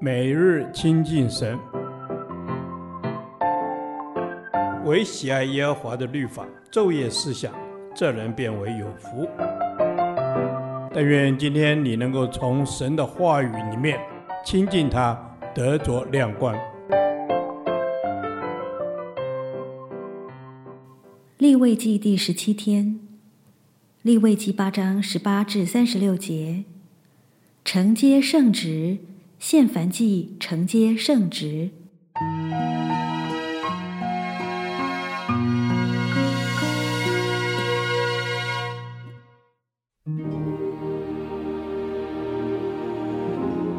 每日亲近神，唯喜爱耶和华的律法，昼夜思想，这人便为有福。但愿今天你能够从神的话语里面亲近他，得着亮光。立位记第十七天，立位记八章十八至三十六节，承接圣职。献燔祭，承接圣职。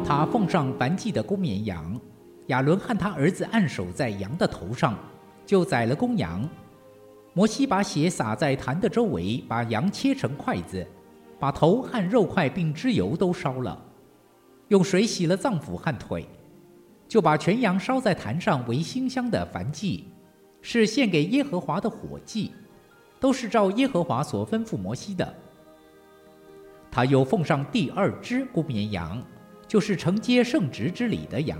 他奉上梵祭的公绵羊，亚伦和他儿子按手在羊的头上，就宰了公羊。摩西把血洒在坛的周围，把羊切成块子，把头和肉块并脂油都烧了。用水洗了脏腑和腿，就把全羊烧在坛上为馨香的燔祭，是献给耶和华的火祭，都是照耶和华所吩咐摩西的。他又奉上第二只公绵羊，就是承接圣职之礼的羊。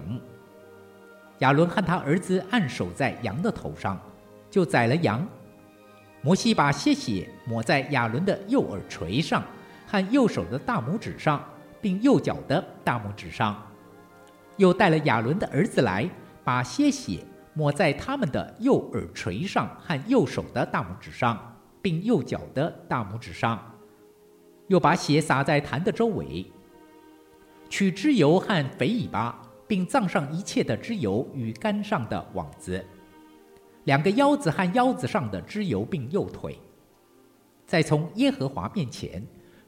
亚伦和他儿子按手在羊的头上，就宰了羊。摩西把血血抹在亚伦的右耳垂上和右手的大拇指上。并右脚的大拇指上，又带了亚伦的儿子来，把些血抹在他们的右耳垂上和右手的大拇指上，并右脚的大拇指上，又把血洒在坛的周围。取脂油和肥尾巴，并葬上一切的脂油与肝上的网子，两个腰子和腰子上的脂油，并右腿，再从耶和华面前。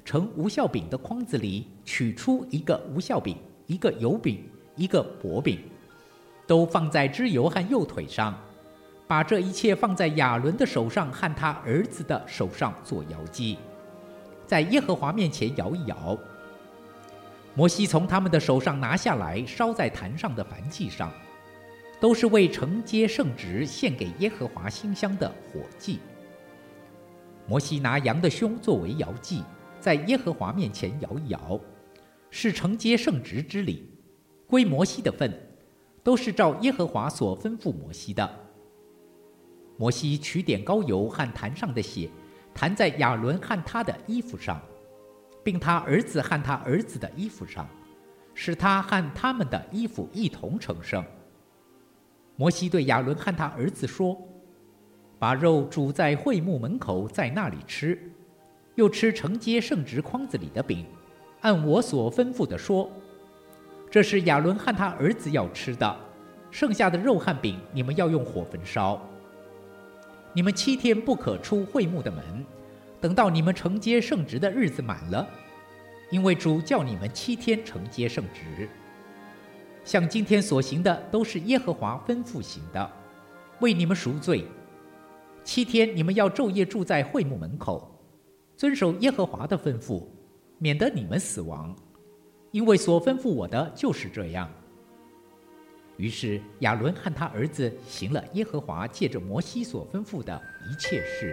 盛无效饼的筐子里取出一个无效饼，一个油饼，一个薄饼，都放在脂油和右腿上，把这一切放在亚伦的手上和他儿子的手上做摇祭，在耶和华面前摇一摇。摩西从他们的手上拿下来，烧在坛上的燔祭上，都是为承接圣职，献给耶和华馨香的火祭。摩西拿羊的胸作为摇祭。在耶和华面前摇一摇，是承接圣职之礼，归摩西的份，都是照耶和华所吩咐摩西的。摩西取点膏油和坛上的血，弹在亚伦和他的衣服上，并他儿子和他儿子的衣服上，使他和他们的衣服一同成圣。摩西对亚伦和他儿子说：“把肉煮在会幕门口，在那里吃。”又吃承接圣职筐子里的饼，按我所吩咐的说，这是亚伦和他儿子要吃的，剩下的肉和饼你们要用火焚烧。你们七天不可出会幕的门，等到你们承接圣职的日子满了，因为主叫你们七天承接圣职。像今天所行的都是耶和华吩咐行的，为你们赎罪。七天你们要昼夜住在会幕门口。遵守耶和华的吩咐，免得你们死亡，因为所吩咐我的就是这样。于是亚伦和他儿子行了耶和华借着摩西所吩咐的一切事。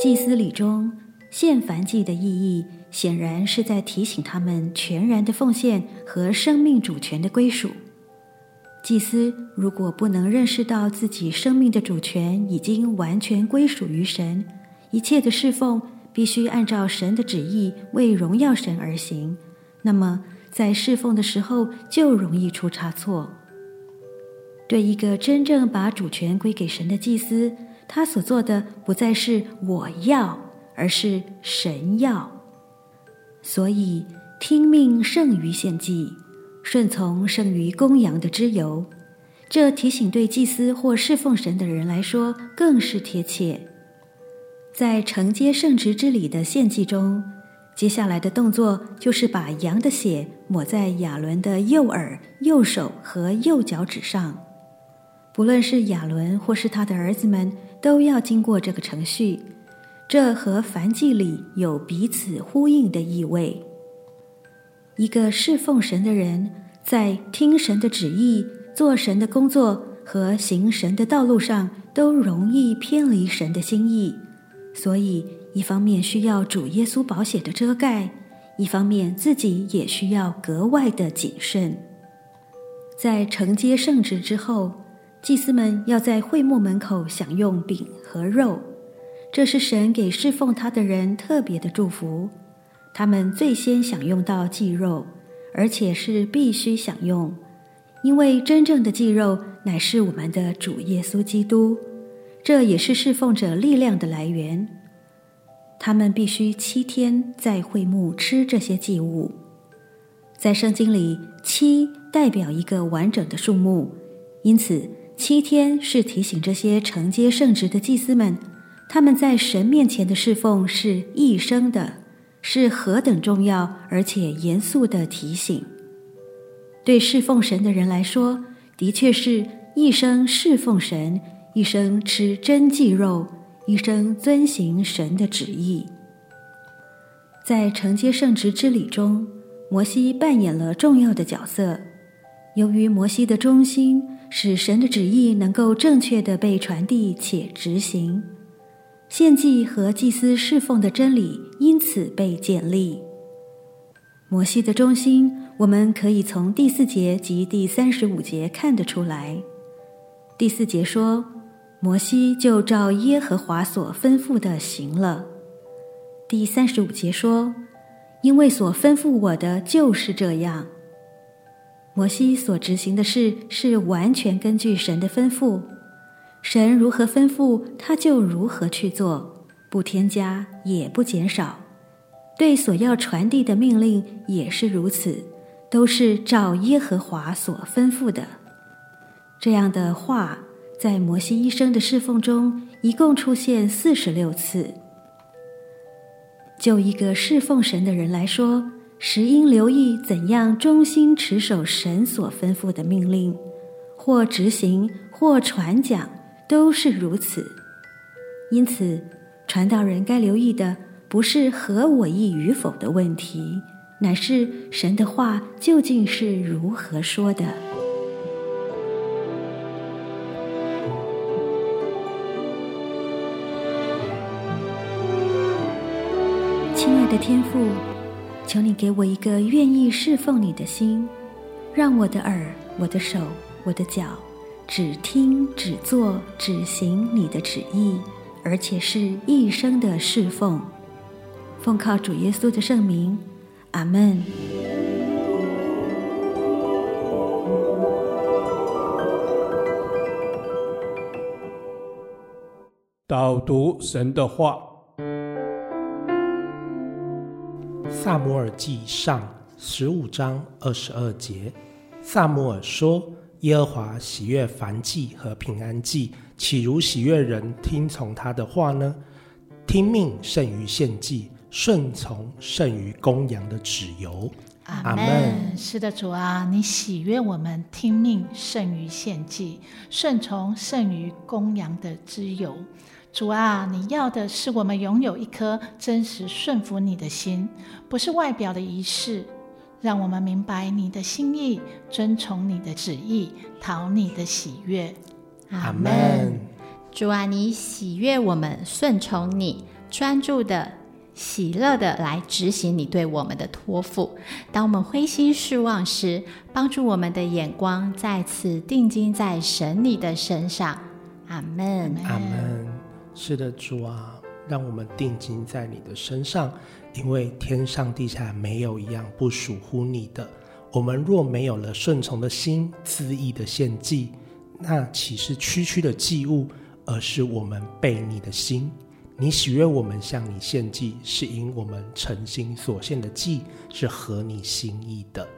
祭司礼中献燔祭的意义。显然是在提醒他们全然的奉献和生命主权的归属。祭司如果不能认识到自己生命的主权已经完全归属于神，一切的侍奉必须按照神的旨意为荣耀神而行，那么在侍奉的时候就容易出差错。对一个真正把主权归给神的祭司，他所做的不再是我要，而是神要。所以，听命胜于献祭，顺从胜于公羊的脂油。这提醒对祭司或侍奉神的人来说更是贴切。在承接圣职之礼的献祭中，接下来的动作就是把羊的血抹在亚伦的右耳、右手和右脚趾上。不论是亚伦或是他的儿子们，都要经过这个程序。这和梵祭里有彼此呼应的意味。一个侍奉神的人，在听神的旨意、做神的工作和行神的道路上都容易偏离神的心意，所以一方面需要主耶稣宝血的遮盖，一方面自己也需要格外的谨慎。在承接圣职之后，祭司们要在会幕门口享用饼和肉，这是神给侍奉他的人特别的祝福。他们最先享用到祭肉，而且是必须享用，因为真正的祭肉乃是我们的主耶稣基督，这也是侍奉者力量的来源。他们必须七天在会幕吃这些祭物。在圣经里，七代表一个完整的数目，因此七天是提醒这些承接圣职的祭司们，他们在神面前的侍奉是一生的。是何等重要而且严肃的提醒。对侍奉神的人来说，的确是一生侍奉神，一生吃真祭肉，一生遵行神的旨意。在承接圣职之礼中，摩西扮演了重要的角色。由于摩西的忠心，使神的旨意能够正确的被传递且执行。献祭和祭司侍奉的真理因此被建立。摩西的忠心，我们可以从第四节及第三十五节看得出来。第四节说，摩西就照耶和华所吩咐的行了。第三十五节说，因为所吩咐我的就是这样。摩西所执行的事是完全根据神的吩咐。神如何吩咐，他就如何去做，不添加也不减少。对所要传递的命令也是如此，都是照耶和华所吩咐的。这样的话，在摩西一生的侍奉中，一共出现四十六次。就一个侍奉神的人来说，实应留意怎样忠心持守神所吩咐的命令，或执行，或传讲。都是如此，因此，传道人该留意的不是合我意与否的问题，乃是神的话究竟是如何说的。亲爱的天父，求你给我一个愿意侍奉你的心，让我的耳、我的手、我的脚。只听、只做、只行你的旨意，而且是一生的侍奉。奉靠主耶稣的圣名，阿门。导读神的话，《撒母耳记上》十五章二十二节，撒母耳说。耶和华喜悦燔祭和平安祭，岂如喜悦人听从他的话呢？听命胜于献祭，顺从胜于公羊的脂油。阿门。是的，主啊，你喜悦我们听命胜于献祭，顺从胜于公羊的脂油。主啊，你要的是我们拥有一颗真实顺服你的心，不是外表的仪式。让我们明白你的心意，遵从你的旨意，讨你的喜悦。阿门。主啊，你喜悦我们顺从你，专注的、喜乐的来执行你对我们的托付。当我们灰心失望时，帮助我们的眼光再次定睛在神你的身上。阿门。阿门。是的，主啊。让我们定睛在你的身上，因为天上地下没有一样不属乎你的。我们若没有了顺从的心，恣意的献祭，那岂是区区的祭物，而是我们背你的心。你喜悦我们向你献祭，是因我们诚心所献的祭是合你心意的。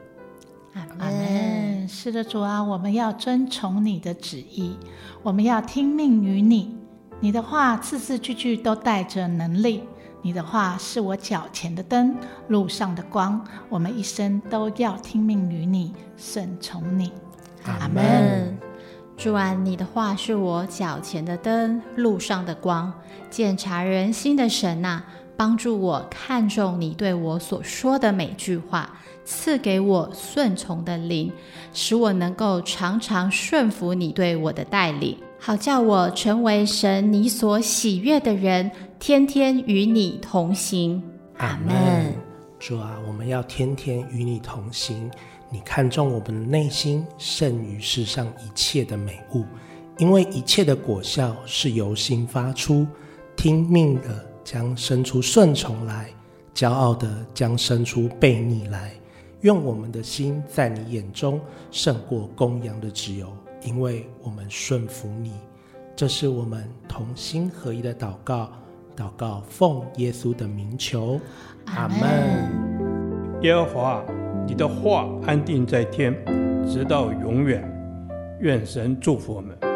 阿门。是的，主啊，我们要遵从你的旨意，我们要听命于你。你的话字字句句都带着能力，你的话是我脚前的灯，路上的光。我们一生都要听命于你，顺从你。阿门。主啊，你的话是我脚前的灯，路上的光。鉴察人心的神呐，帮助我看重你对我所说的每句话，赐给我顺从的灵，使我能够常常顺服你对我的带领，好叫我成为神你所喜悦的人，天天与你同行。阿门。主啊，我们要天天与你同行。你看重我们的内心，胜于世上一切的美物，因为一切的果效是由心发出。听命的将生出顺从来，骄傲的将生出悖逆来。愿我们的心在你眼中胜过公羊的自由，因为我们顺服你。这是我们同心合一的祷告，祷告奉耶稣的名求，阿门。耶和华，你的话安定在天，直到永远。愿神祝福我们。